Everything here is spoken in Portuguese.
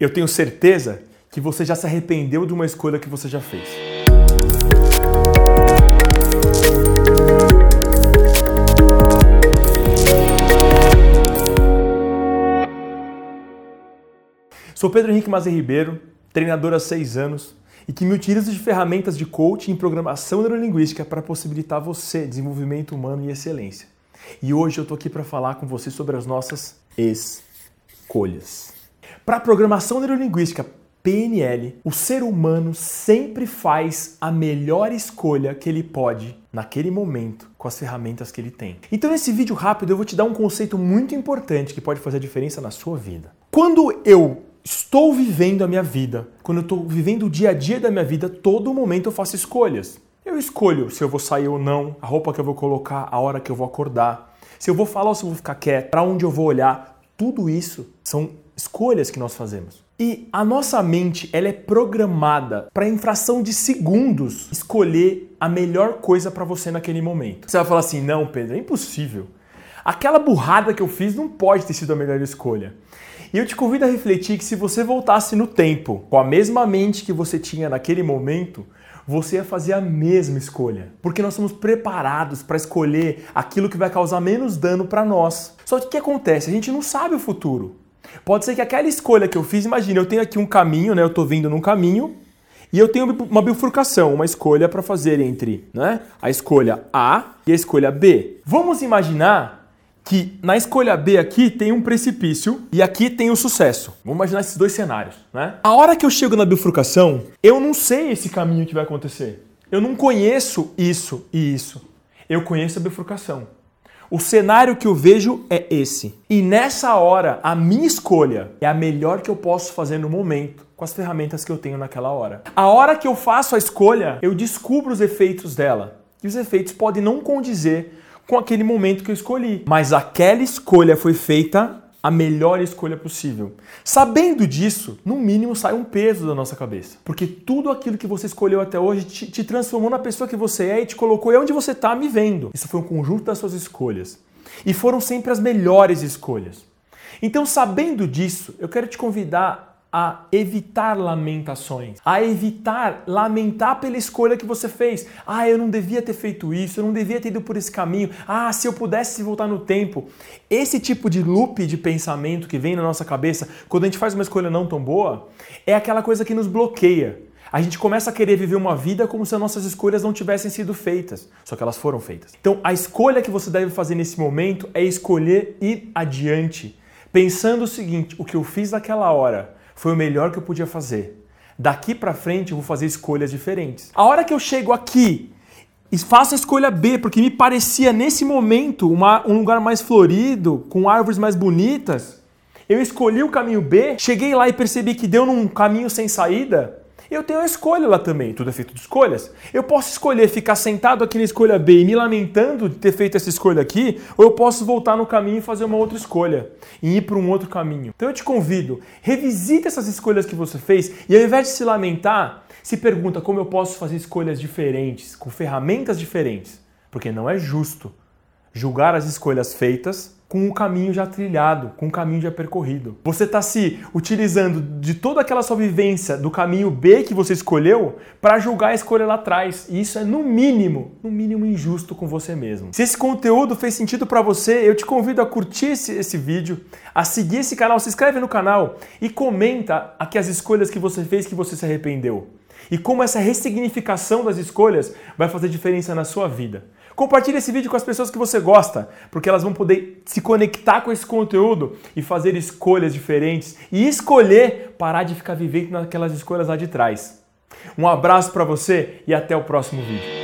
Eu tenho certeza que você já se arrependeu de uma escolha que você já fez. Sou Pedro Henrique Mazer Ribeiro, treinador há seis anos e que me utilizo de ferramentas de coaching e programação neurolinguística para possibilitar você desenvolvimento humano e excelência. E hoje eu estou aqui para falar com você sobre as nossas escolhas. Para programação neurolinguística PNL, o ser humano sempre faz a melhor escolha que ele pode naquele momento com as ferramentas que ele tem. Então, nesse vídeo rápido, eu vou te dar um conceito muito importante que pode fazer a diferença na sua vida. Quando eu estou vivendo a minha vida, quando eu estou vivendo o dia a dia da minha vida, todo momento eu faço escolhas. Eu escolho se eu vou sair ou não, a roupa que eu vou colocar, a hora que eu vou acordar, se eu vou falar ou se eu vou ficar quieto, para onde eu vou olhar. Tudo isso são escolhas que nós fazemos. E a nossa mente, ela é programada para em fração de segundos escolher a melhor coisa para você naquele momento. Você vai falar assim: "Não, Pedro, é impossível. Aquela burrada que eu fiz não pode ter sido a melhor escolha". E eu te convido a refletir que se você voltasse no tempo, com a mesma mente que você tinha naquele momento, você ia fazer a mesma escolha. Porque nós somos preparados para escolher aquilo que vai causar menos dano para nós. Só que o que acontece? A gente não sabe o futuro. Pode ser que aquela escolha que eu fiz, imagina, eu tenho aqui um caminho, né? Eu estou vindo num caminho e eu tenho uma bifurcação, uma escolha para fazer entre né, a escolha A e a escolha B. Vamos imaginar que na escolha B aqui tem um precipício e aqui tem o um sucesso. Vamos imaginar esses dois cenários, né? A hora que eu chego na bifurcação, eu não sei esse caminho que vai acontecer. Eu não conheço isso e isso. Eu conheço a bifurcação. O cenário que eu vejo é esse. E nessa hora, a minha escolha é a melhor que eu posso fazer no momento, com as ferramentas que eu tenho naquela hora. A hora que eu faço a escolha, eu descubro os efeitos dela. E os efeitos podem não condizer com aquele momento que eu escolhi. Mas aquela escolha foi feita a melhor escolha possível. Sabendo disso, no mínimo sai um peso da nossa cabeça. Porque tudo aquilo que você escolheu até hoje te, te transformou na pessoa que você é e te colocou e onde você está me vendo. Isso foi um conjunto das suas escolhas. E foram sempre as melhores escolhas. Então, sabendo disso, eu quero te convidar a evitar lamentações, a evitar lamentar pela escolha que você fez. Ah, eu não devia ter feito isso, eu não devia ter ido por esse caminho. Ah, se eu pudesse voltar no tempo. Esse tipo de loop de pensamento que vem na nossa cabeça quando a gente faz uma escolha não tão boa é aquela coisa que nos bloqueia. A gente começa a querer viver uma vida como se as nossas escolhas não tivessem sido feitas, só que elas foram feitas. Então, a escolha que você deve fazer nesse momento é escolher ir adiante, pensando o seguinte: o que eu fiz naquela hora foi o melhor que eu podia fazer. Daqui para frente eu vou fazer escolhas diferentes. A hora que eu chego aqui e faço a escolha B, porque me parecia nesse momento uma, um lugar mais florido, com árvores mais bonitas, eu escolhi o caminho B, cheguei lá e percebi que deu num caminho sem saída, eu tenho a escolha lá também, tudo é feito de escolhas. Eu posso escolher ficar sentado aqui na escolha B e me lamentando de ter feito essa escolha aqui, ou eu posso voltar no caminho e fazer uma outra escolha e ir para um outro caminho. Então eu te convido, revisite essas escolhas que você fez e ao invés de se lamentar, se pergunta como eu posso fazer escolhas diferentes, com ferramentas diferentes, porque não é justo julgar as escolhas feitas com o caminho já trilhado, com o caminho já percorrido. Você está se utilizando de toda aquela sua vivência do caminho B que você escolheu para julgar a escolha lá atrás. E isso é no mínimo, no mínimo injusto com você mesmo. Se esse conteúdo fez sentido para você, eu te convido a curtir esse, esse vídeo, a seguir esse canal, se inscreve no canal e comenta aqui as escolhas que você fez que você se arrependeu. E como essa ressignificação das escolhas vai fazer diferença na sua vida. Compartilhe esse vídeo com as pessoas que você gosta, porque elas vão poder se conectar com esse conteúdo e fazer escolhas diferentes e escolher parar de ficar vivendo naquelas escolhas lá de trás. Um abraço para você e até o próximo vídeo.